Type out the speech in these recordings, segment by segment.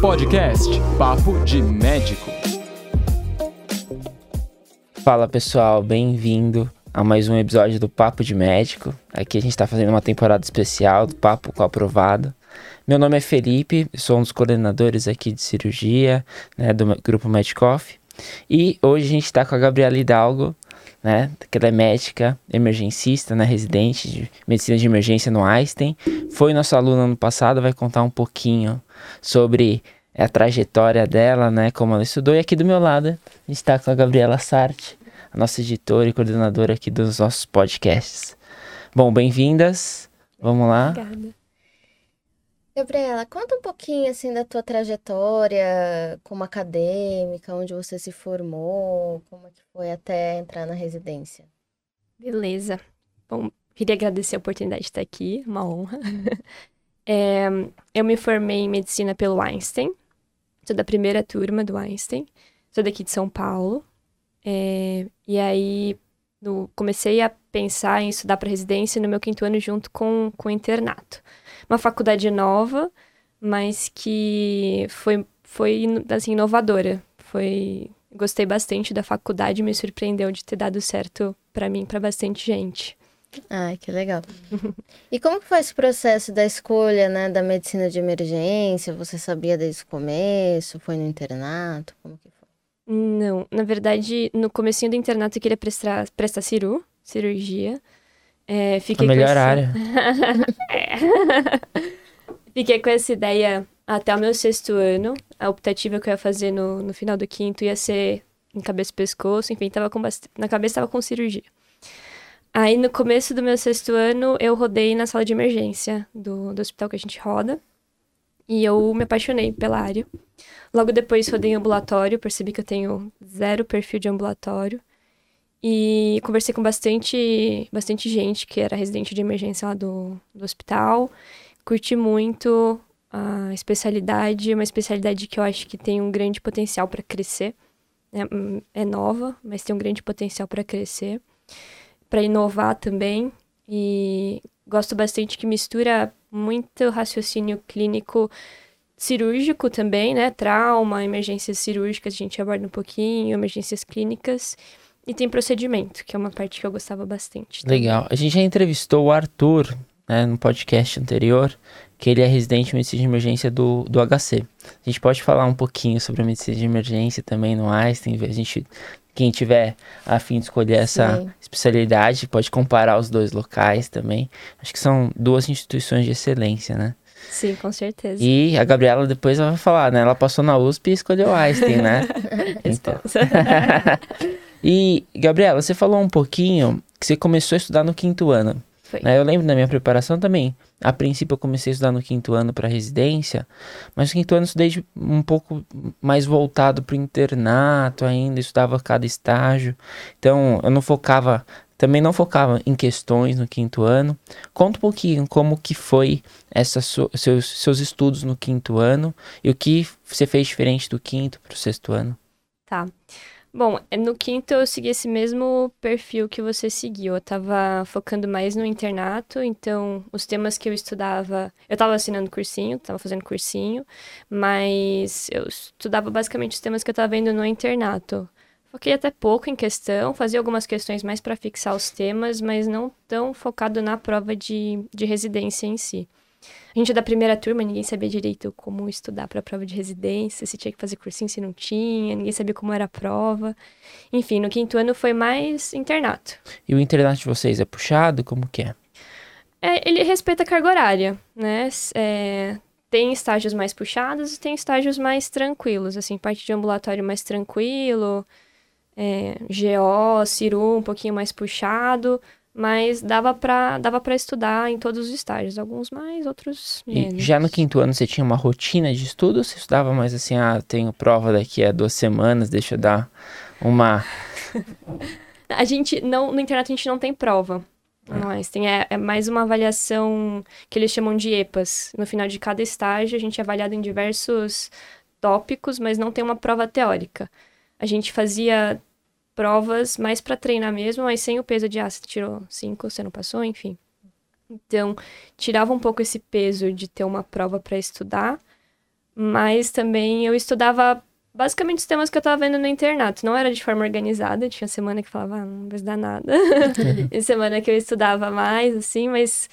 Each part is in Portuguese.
Podcast Papo de Médico. Fala pessoal, bem-vindo a mais um episódio do Papo de Médico. Aqui a gente está fazendo uma temporada especial do Papo com Aprovado. Meu nome é Felipe, sou um dos coordenadores aqui de cirurgia né, do grupo Medicoff. E hoje a gente está com a Gabriela Hidalgo, né, que ela é médica, emergencista, né, residente de medicina de emergência no Einstein. Foi nossa aluna ano passado, vai contar um pouquinho sobre a trajetória dela, né, como ela estudou. E aqui do meu lado está com a Gabriela Sartre, a nossa editora e coordenadora aqui dos nossos podcasts. Bom, bem-vindas. Vamos lá. Obrigada. Gabriela, conta um pouquinho assim da tua trajetória como acadêmica, onde você se formou, como é que foi até entrar na residência. Beleza. Bom, queria agradecer a oportunidade de estar aqui, uma honra. É, eu me formei em medicina pelo Einstein, sou da primeira turma do Einstein, sou daqui de São Paulo. É, e aí no, comecei a pensar em estudar para residência no meu quinto ano junto com, com o internato uma faculdade nova, mas que foi, foi assim, inovadora. Foi, gostei bastante da faculdade, me surpreendeu de ter dado certo para mim, para bastante gente. Ai, que legal. e como que foi esse processo da escolha, né, da medicina de emergência? Você sabia desde o começo? Foi no internato? Como que foi? Não, na verdade, no comecinho do internato eu queria prestar, prestar ciru, cirurgia. É, fiquei a melhor essa... área. é. fiquei com essa ideia até o meu sexto ano. A optativa que eu ia fazer no, no final do quinto ia ser em cabeça e pescoço. Enfim, tava com bast... na cabeça estava com cirurgia. Aí, no começo do meu sexto ano, eu rodei na sala de emergência do, do hospital que a gente roda. E eu me apaixonei pela área. Logo depois, rodei em ambulatório. Percebi que eu tenho zero perfil de ambulatório. E conversei com bastante, bastante gente que era residente de emergência lá do, do hospital. Curti muito a especialidade, uma especialidade que eu acho que tem um grande potencial para crescer. É, é, nova, mas tem um grande potencial para crescer, para inovar também. E gosto bastante que mistura muito raciocínio clínico cirúrgico também, né? Trauma, emergências cirúrgicas, a gente aborda um pouquinho, emergências clínicas. E tem procedimento, que é uma parte que eu gostava bastante. Também. Legal. A gente já entrevistou o Arthur, né, no podcast anterior, que ele é residente de medicina de emergência do, do HC. A gente pode falar um pouquinho sobre a medicina de emergência também no Einstein, a gente quem tiver a fim de escolher essa Sim. especialidade pode comparar os dois locais também. Acho que são duas instituições de excelência, né? Sim, com certeza. E a Gabriela depois vai falar, né? Ela passou na USP e escolheu Einstein, né? então. E, Gabriela, você falou um pouquinho que você começou a estudar no quinto ano. Foi. Né? Eu lembro da minha preparação também. A princípio eu comecei a estudar no quinto ano para residência, mas no quinto ano eu estudei um pouco mais voltado para o internato ainda, estudava cada estágio. Então eu não focava, também não focava em questões no quinto ano. Conta um pouquinho como que foi essa seus, seus estudos no quinto ano e o que você fez diferente do quinto para o sexto ano. Tá. Bom, é, no quinto eu segui esse mesmo perfil que você seguiu. Eu tava focando mais no internato, então os temas que eu estudava. Eu tava assinando cursinho, tava fazendo cursinho, mas eu estudava basicamente os temas que eu tava vendo no internato. Foquei até pouco em questão, fazia algumas questões mais para fixar os temas, mas não tão focado na prova de, de residência em si. A gente é da primeira turma, ninguém sabia direito como estudar para a prova de residência, se tinha que fazer cursinho, se não tinha, ninguém sabia como era a prova. Enfim, no quinto ano foi mais internato. E o internato de vocês é puxado? Como que é? é ele respeita a carga horária, né? É, tem estágios mais puxados e tem estágios mais tranquilos, assim, parte de ambulatório mais tranquilo, é, GO, Ciru um pouquinho mais puxado, mas dava para dava para estudar em todos os estágios, alguns mais, outros menos. E já no quinto ano você tinha uma rotina de estudo ou você estudava mais assim, ah, tenho prova daqui a duas semanas, deixa eu dar uma... a gente, não, no internato a gente não tem prova, ah. mas tem, é, é mais uma avaliação que eles chamam de EPAs. No final de cada estágio a gente é avaliado em diversos tópicos, mas não tem uma prova teórica. A gente fazia provas mais para treinar mesmo, mas sem o peso de, ah, você tirou cinco, você não passou, enfim. Então, tirava um pouco esse peso de ter uma prova para estudar, mas também eu estudava basicamente os temas que eu estava vendo no internato. Não era de forma organizada, tinha semana que falava, ah, não vai dar nada. e semana que eu estudava mais, assim, mas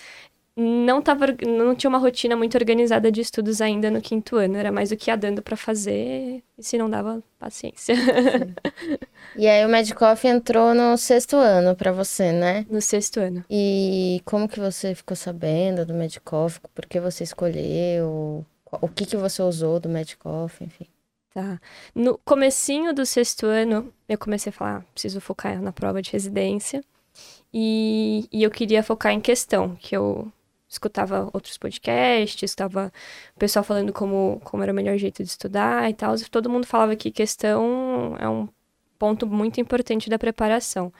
não tava, não tinha uma rotina muito organizada de estudos ainda no quinto ano. Era mais o que ia dando para fazer e se não dava, paciência. e aí o Medicoff entrou no sexto ano para você, né? No sexto ano. E como que você ficou sabendo do Medicoff? Por que você escolheu? O que que você usou do Medicoff, enfim? Tá. No comecinho do sexto ano, eu comecei a falar, ah, preciso focar na prova de residência. E, e eu queria focar em questão, que eu escutava outros podcasts, estava o pessoal falando como, como era o melhor jeito de estudar e tal. E todo mundo falava que questão é um ponto muito importante da preparação.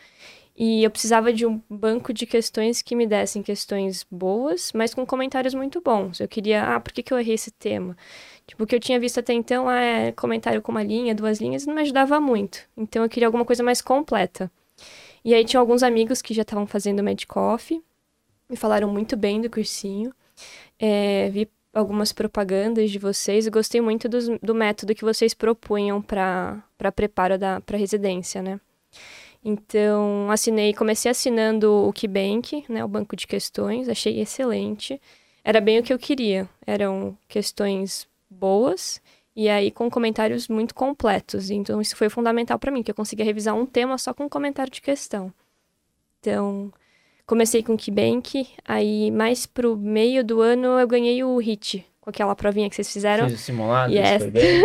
E eu precisava de um banco de questões que me dessem questões boas, mas com comentários muito bons. Eu queria, ah, por que, que eu errei esse tema? Tipo, o que eu tinha visto até então é comentário com uma linha, duas linhas, não me ajudava muito. Então eu queria alguma coisa mais completa. E aí tinha alguns amigos que já estavam fazendo Medcoff, me falaram muito bem do cursinho. É, vi algumas propagandas de vocês e gostei muito do, do método que vocês propunham para preparo para residência, né? Então, assinei, comecei assinando o KeyBank, né, o banco de questões, achei excelente. Era bem o que eu queria. Eram questões boas e aí com comentários muito completos. Então, isso foi fundamental para mim, que eu conseguia revisar um tema só com um comentário de questão. Então, Comecei com o KeyBank, aí mais pro meio do ano eu ganhei o HIT, com aquela provinha que vocês fizeram. Fiz o simulado, yes. foi bem.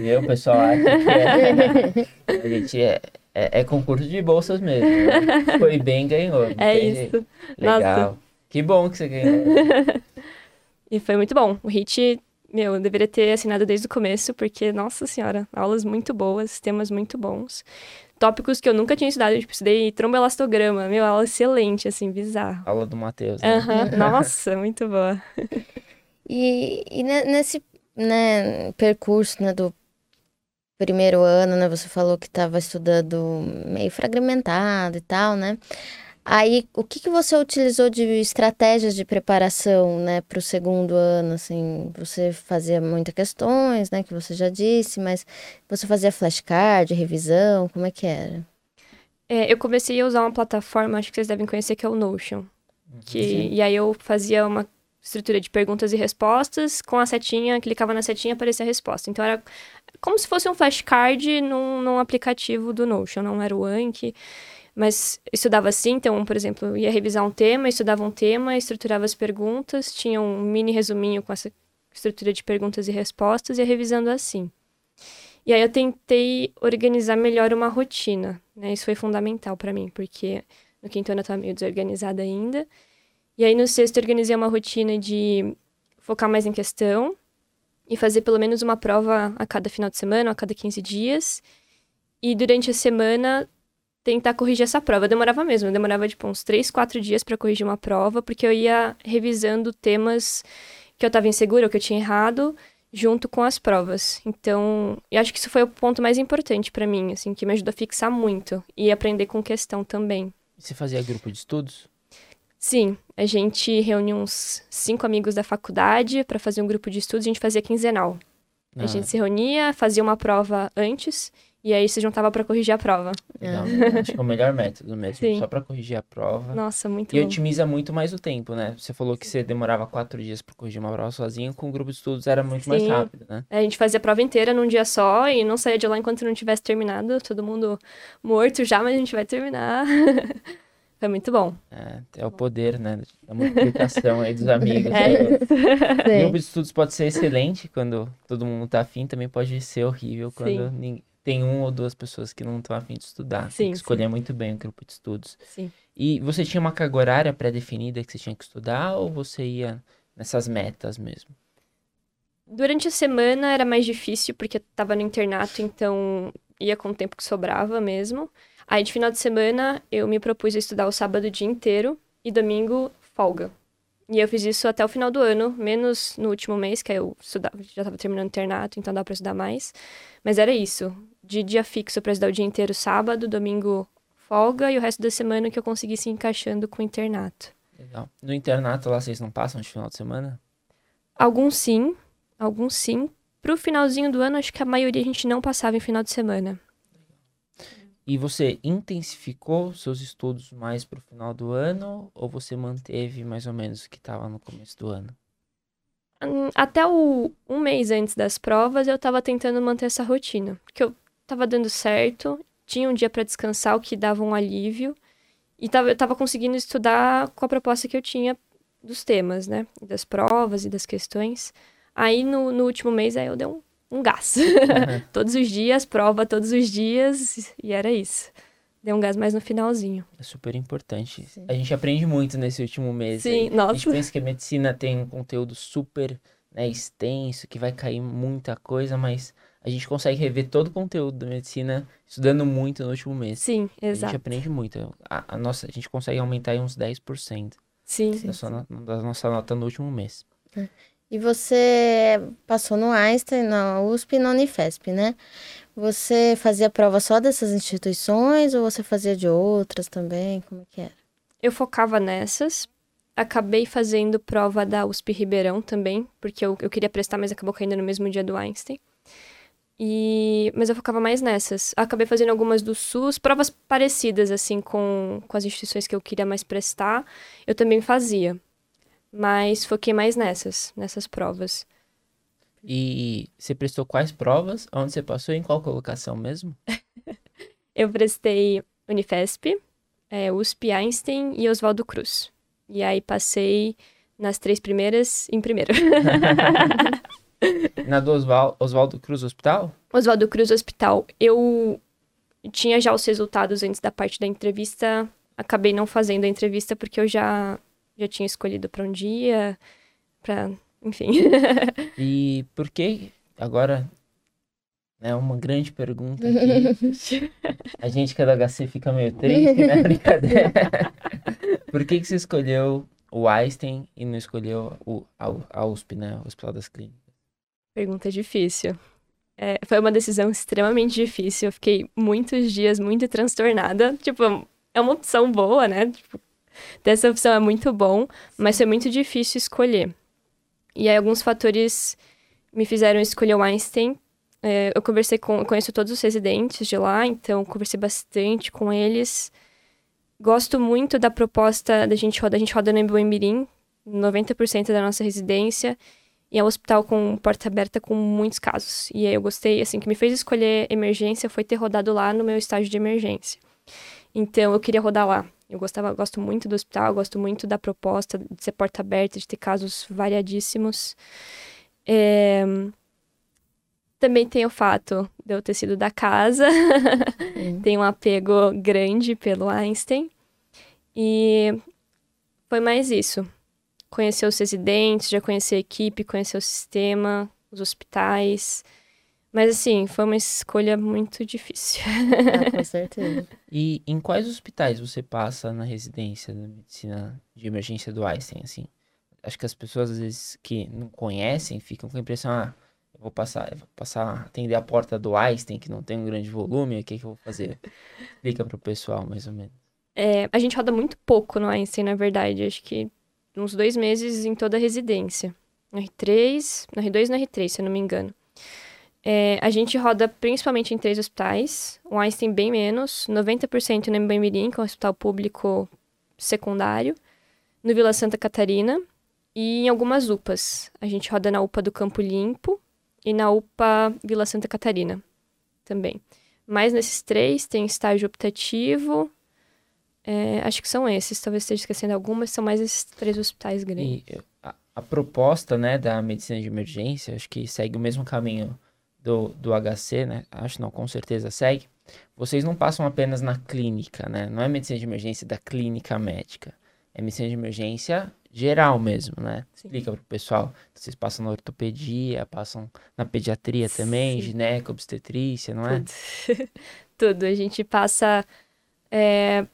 Meu pessoal acha que é, a gente é, é, é, concurso de bolsas mesmo. Né? Foi bem, ganhou. É isso. Legal. Nossa. Que bom que você ganhou. e foi muito bom. O HIT, meu, eu deveria ter assinado desde o começo, porque, nossa senhora, aulas muito boas, temas muito bons tópicos que eu nunca tinha estudado. Eu, tipo, estudei tromboelastograma. Meu, aula excelente, assim, bizarro. Aula do Matheus, né? Uhum. Nossa, muito boa. E, e nesse né, percurso né, do primeiro ano, né? Você falou que estava estudando meio fragmentado e tal, né? Aí, o que, que você utilizou de estratégias de preparação, né, para o segundo ano, assim? Você fazia muitas questões, né, que você já disse, mas você fazia flashcard, revisão, como é que era? É, eu comecei a usar uma plataforma, acho que vocês devem conhecer, que é o Notion. Que, e aí eu fazia uma estrutura de perguntas e respostas, com a setinha, clicava na setinha e aparecia a resposta. Então era como se fosse um flashcard num, num aplicativo do Notion, não era o Anki. Mas estudava assim, então, por exemplo, ia revisar um tema, estudava um tema, estruturava as perguntas, tinha um mini resuminho com essa estrutura de perguntas e respostas, e ia revisando assim. E aí eu tentei organizar melhor uma rotina, né? Isso foi fundamental para mim, porque no quinto ano eu estava meio desorganizada ainda. E aí no sexto eu organizei uma rotina de focar mais em questão e fazer pelo menos uma prova a cada final de semana, a cada 15 dias. E durante a semana tentar corrigir essa prova. demorava mesmo, demorava tipo uns 3, 4 dias para corrigir uma prova, porque eu ia revisando temas que eu estava insegura ou que eu tinha errado junto com as provas. Então, eu acho que isso foi o ponto mais importante para mim, assim, que me ajudou a fixar muito e aprender com questão também. Você fazia grupo de estudos? Sim, a gente reuniu uns cinco amigos da faculdade para fazer um grupo de estudos, a gente fazia quinzenal. Ah. A gente se reunia, fazia uma prova antes e aí se juntava para corrigir a prova. Legal. Acho que é o melhor método mesmo, Sim. só para corrigir a prova. Nossa, muito e bom. otimiza muito mais o tempo, né? Você falou que você demorava quatro dias para corrigir uma prova sozinho, com o grupo de estudos era muito Sim. mais rápido, né? É, a gente fazia a prova inteira num dia só e não saía de lá enquanto não tivesse terminado, todo mundo morto já, mas a gente vai terminar. Foi muito bom. É, é o poder, né? Da multiplicação aí dos amigos. É né? O grupo de estudos pode ser excelente quando todo mundo tá afim, também pode ser horrível quando ninguém tem um ou duas pessoas que não estão afim de estudar. Sim, tem que escolher sim. muito bem o grupo de estudos. Sim. E você tinha uma carga horária pré-definida que você tinha que estudar ou você ia nessas metas mesmo? Durante a semana era mais difícil porque eu tava no internato, então ia com o tempo que sobrava mesmo. Aí de final de semana eu me propus a estudar o sábado o dia inteiro e domingo folga. E eu fiz isso até o final do ano, menos no último mês, que eu estudava, já estava terminando o internato, então dá para estudar mais. Mas era isso de dia fixo para estudar o dia inteiro sábado, domingo folga e o resto da semana que eu conseguisse encaixando com o internato. Legal. No internato lá vocês não passam de final de semana? Alguns sim, alguns sim. Pro finalzinho do ano, acho que a maioria a gente não passava em final de semana. E você intensificou seus estudos mais pro final do ano ou você manteve mais ou menos o que estava no começo do ano? Hum, Até o, um mês antes das provas, eu tava tentando manter essa rotina. Porque eu tava dando certo, tinha um dia para descansar, o que dava um alívio. E tava, eu tava conseguindo estudar com a proposta que eu tinha dos temas, né? Das provas e das questões. Aí, no, no último mês, aí eu dei um, um gás. todos os dias, prova todos os dias, e era isso. Dei um gás mais no finalzinho. É super importante. A gente aprende muito nesse último mês. Sim, aí. A gente nossa. pensa que a medicina tem um conteúdo super né, extenso, que vai cair muita coisa, mas a gente consegue rever todo o conteúdo da medicina estudando muito no último mês. Sim, A gente exato. aprende muito. A, a nossa, a gente consegue aumentar aí uns 10% Sim. da, sua no- da nossa nota no último mês. E você passou no Einstein, na USP e na Unifesp, né? Você fazia prova só dessas instituições ou você fazia de outras também? Como é que era? Eu focava nessas. Acabei fazendo prova da USP Ribeirão também, porque eu, eu queria prestar, mas acabou caindo no mesmo dia do Einstein. E... Mas eu focava mais nessas. Acabei fazendo algumas do SUS, provas parecidas, assim, com, com as instituições que eu queria mais prestar. Eu também fazia. Mas foquei mais nessas, nessas provas. E você prestou quais provas? Onde você passou? Em qual colocação mesmo? Eu prestei Unifesp, é, USP, Einstein e Oswaldo Cruz. E aí passei nas três primeiras em primeiro. Na do Oswaldo Cruz Hospital? Oswaldo Cruz Hospital. Eu tinha já os resultados antes da parte da entrevista. Acabei não fazendo a entrevista porque eu já, já tinha escolhido para um dia, para, enfim. E por que agora é uma grande pergunta aqui. A gente que é do HC fica meio triste, né? Brincadeira. Por que, que você escolheu o Einstein e não escolheu o, a, a USP, né? O Hospital das Clínicas? Pergunta difícil. É, foi uma decisão extremamente difícil. Eu fiquei muitos dias muito transtornada. Tipo, é uma opção boa, né? Tipo, ter essa opção é muito bom, mas foi muito difícil escolher. E aí, alguns fatores me fizeram escolher o Einstein. É, eu conversei com, eu conheço todos os residentes de lá, então conversei bastante com eles. Gosto muito da proposta da gente roda, a gente roda no Mirim, 90% da nossa residência. E é um hospital com porta aberta com muitos casos. E aí eu gostei, assim, que me fez escolher emergência foi ter rodado lá no meu estágio de emergência. Então eu queria rodar lá. Eu gostava, gosto muito do hospital, gosto muito da proposta de ser porta aberta, de ter casos variadíssimos. É, Também tem o fato de eu ter sido da casa, tenho um apego grande pelo Einstein. E foi mais isso conhecer os residentes, já conhecer a equipe, conhecer o sistema, os hospitais. Mas assim, foi uma escolha muito difícil. Ah, com certeza. E em quais hospitais você passa na residência da medicina de emergência do Einstein, assim? Acho que as pessoas, às vezes, que não conhecem, ficam com a impressão, ah, eu vou passar, eu vou passar a atender a porta do Einstein, que não tem um grande volume, o que que eu vou fazer? Explica pro pessoal, mais ou menos. É, a gente roda muito pouco no Einstein, na verdade. Acho que uns dois meses em toda a residência. No R3, no R2 e no R3, se eu não me engano. É, a gente roda principalmente em três hospitais. O Einstein bem menos. 90% no Mbemirim, que é um hospital público secundário. No Vila Santa Catarina. E em algumas UPAs. A gente roda na UPA do Campo Limpo e na UPA Vila Santa Catarina também. Mas nesses três tem estágio optativo, é, acho que são esses, talvez esteja esquecendo algumas, são mais esses três hospitais grandes. E a, a proposta, né, da medicina de emergência, acho que segue o mesmo caminho do, do HC, né? Acho não, com certeza segue. Vocês não passam apenas na clínica, né? Não é medicina de emergência da clínica médica. É medicina de emergência geral mesmo, né? Sim. Explica pro pessoal. Vocês passam na ortopedia, passam na pediatria também, Sim. gineco, obstetrícia, não é? Tudo. Tudo. A gente passa é,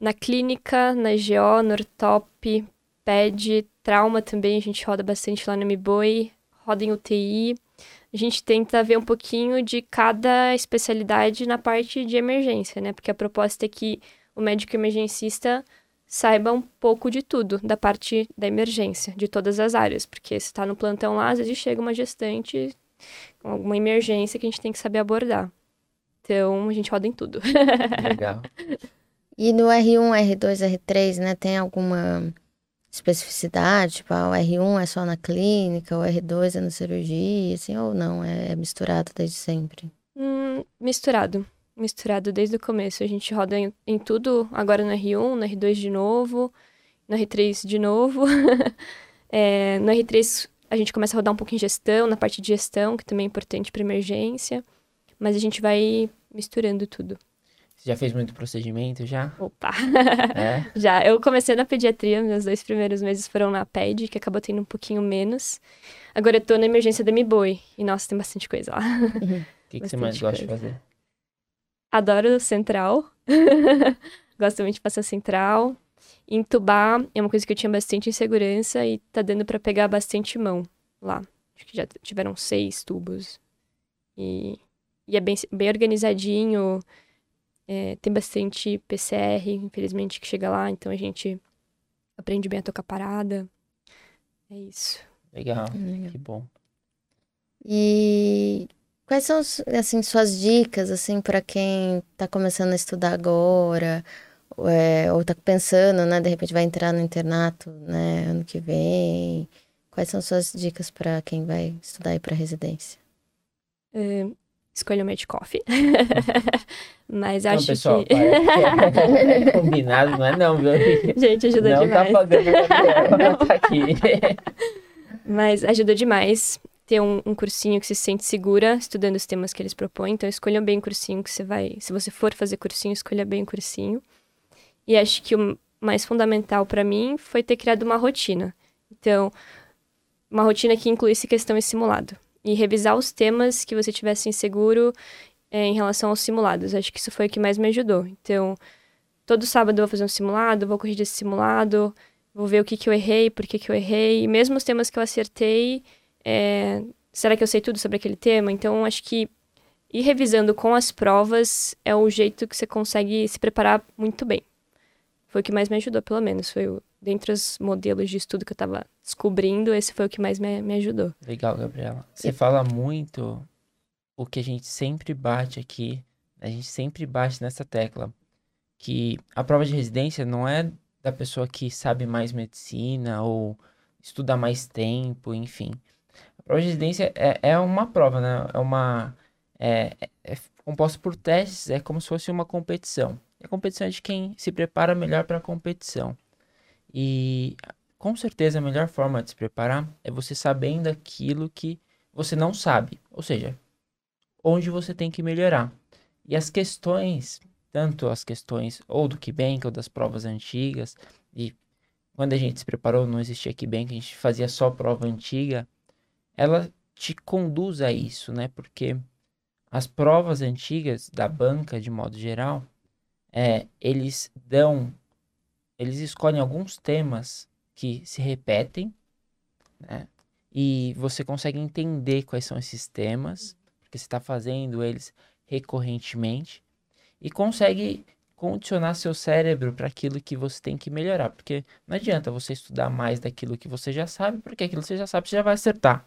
na clínica, na GO, no ortop, ped, trauma também, a gente roda bastante lá no MBOI, roda em UTI. A gente tenta ver um pouquinho de cada especialidade na parte de emergência, né? Porque a proposta é que o médico emergencista saiba um pouco de tudo, da parte da emergência, de todas as áreas. Porque se está no plantão lá, às vezes chega uma gestante com alguma emergência que a gente tem que saber abordar. Então, a gente roda em tudo. Legal. E no R1, R2, R3, né, tem alguma especificidade? Tipo, ah, o R1 é só na clínica, o R2 é na cirurgia, assim, ou não? É misturado desde sempre? Hum, misturado. Misturado desde o começo. A gente roda em, em tudo, agora no R1, no R2 de novo, no R3 de novo. é, no R3 a gente começa a rodar um pouco em gestão, na parte de gestão, que também é importante para emergência. Mas a gente vai misturando tudo. Você já fez muito procedimento já? Opa! É? já. Eu comecei na pediatria, meus dois primeiros meses foram na PED, que acabou tendo um pouquinho menos. Agora eu tô na emergência da Mi-Boi. E nossa, tem bastante coisa lá. O que, que você mais gosta de fazer? Adoro central. Gosto muito de passar central. Entubar é uma coisa que eu tinha bastante insegurança e tá dando pra pegar bastante mão lá. Acho que já tiveram seis tubos. E, e é bem, bem organizadinho. É, tem bastante PCR, infelizmente, que chega lá. Então a gente aprende bem a tocar parada. É isso. Legal, Legal. que bom. E quais são, assim, suas dicas, assim, para quem tá começando a estudar agora, ou, é, ou tá pensando, né, de repente vai entrar no internato, né, ano que vem? Quais são suas dicas para quem vai estudar aí para residência? É, escolha o Medcoff. Mas Então, acho pessoal, que. é combinado, não é não, viu? Gente, ajuda não demais. tá pagando o Gabriel, não tá aqui. Mas ajuda demais ter um, um cursinho que se sente segura estudando os temas que eles propõem. Então, escolha bem o cursinho que você vai. Se você for fazer cursinho, escolha bem o cursinho. E acho que o mais fundamental para mim foi ter criado uma rotina. Então, uma rotina que incluísse questão e simulado. E revisar os temas que você tivesse inseguro eh, em relação aos simulados. Acho que isso foi o que mais me ajudou. Então, todo sábado eu vou fazer um simulado, vou corrigir esse simulado, vou ver o que, que eu errei, por que, que eu errei. E mesmo os temas que eu acertei, é, será que eu sei tudo sobre aquele tema? Então, acho que ir revisando com as provas é o jeito que você consegue se preparar muito bem. Foi o que mais me ajudou, pelo menos. Foi o, dentre os modelos de estudo que eu estava descobrindo, esse foi o que mais me, me ajudou. Legal, Gabriela. Você fala muito o que a gente sempre bate aqui, a gente sempre bate nessa tecla, que a prova de residência não é da pessoa que sabe mais medicina ou estuda mais tempo, enfim. A prova de residência é, é uma prova, né? É uma. É, é, é composta por testes, é como se fosse uma competição. E a competição é de quem se prepara melhor para a competição. E com certeza a melhor forma de se preparar é você sabendo aquilo que você não sabe, ou seja, onde você tem que melhorar. E as questões, tanto as questões ou do Kibank ou das provas antigas, e quando a gente se preparou não existia Kibank, a gente fazia só prova antiga, ela te conduz a isso, né? Porque as provas antigas da banca, de modo geral, é, eles dão, eles escolhem alguns temas que se repetem, né? E você consegue entender quais são esses temas, porque você está fazendo eles recorrentemente, e consegue condicionar seu cérebro para aquilo que você tem que melhorar. Porque não adianta você estudar mais daquilo que você já sabe, porque aquilo que você já sabe você já vai acertar.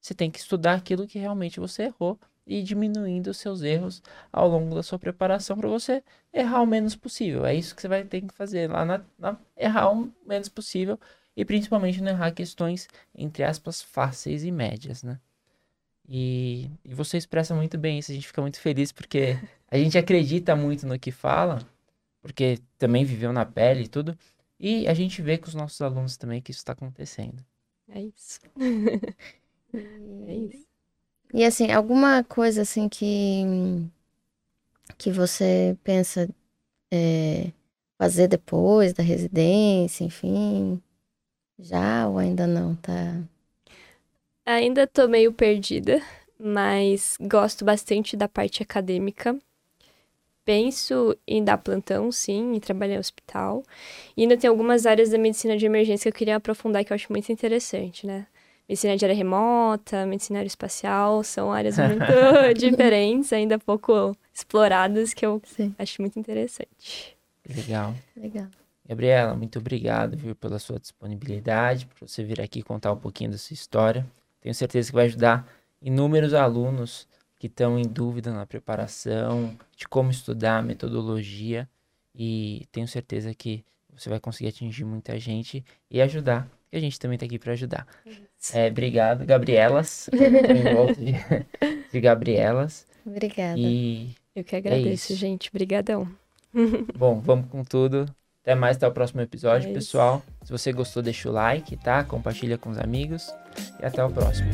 Você tem que estudar aquilo que realmente você errou e diminuindo os seus erros ao longo da sua preparação para você errar o menos possível. É isso que você vai ter que fazer lá na, na errar o menos possível e principalmente não errar questões, entre aspas, fáceis e médias, né? E, e você expressa muito bem isso, a gente fica muito feliz porque a gente acredita muito no que fala, porque também viveu na pele e tudo, e a gente vê com os nossos alunos também que isso está acontecendo. É isso. é isso. E assim, alguma coisa assim que que você pensa é, fazer depois da residência, enfim, já ou ainda não, tá? Ainda tô meio perdida, mas gosto bastante da parte acadêmica. Penso em dar plantão, sim, e trabalhar em hospital. E ainda tem algumas áreas da medicina de emergência que eu queria aprofundar que eu acho muito interessante, né? Medicina de área remota, medicina aeroespacial, são áreas muito diferentes, ainda pouco exploradas, que eu Sim. acho muito interessante. Legal. Legal. Gabriela, muito obrigado viu, pela sua disponibilidade, por você vir aqui contar um pouquinho da sua história. Tenho certeza que vai ajudar inúmeros alunos que estão em dúvida na preparação, de como estudar, metodologia, e tenho certeza que você vai conseguir atingir muita gente e ajudar, e a gente também está aqui para ajudar. É, obrigado, Gabrielas. em volta de, de Gabrielas. Obrigada. E, Eu que agradeço, isso. gente. Obrigadão. bom, vamos com tudo. Até mais, até o próximo episódio, É pessoal. Se você gostou, deixa o like, tá? Compartilha com os amigos. E até o próximo.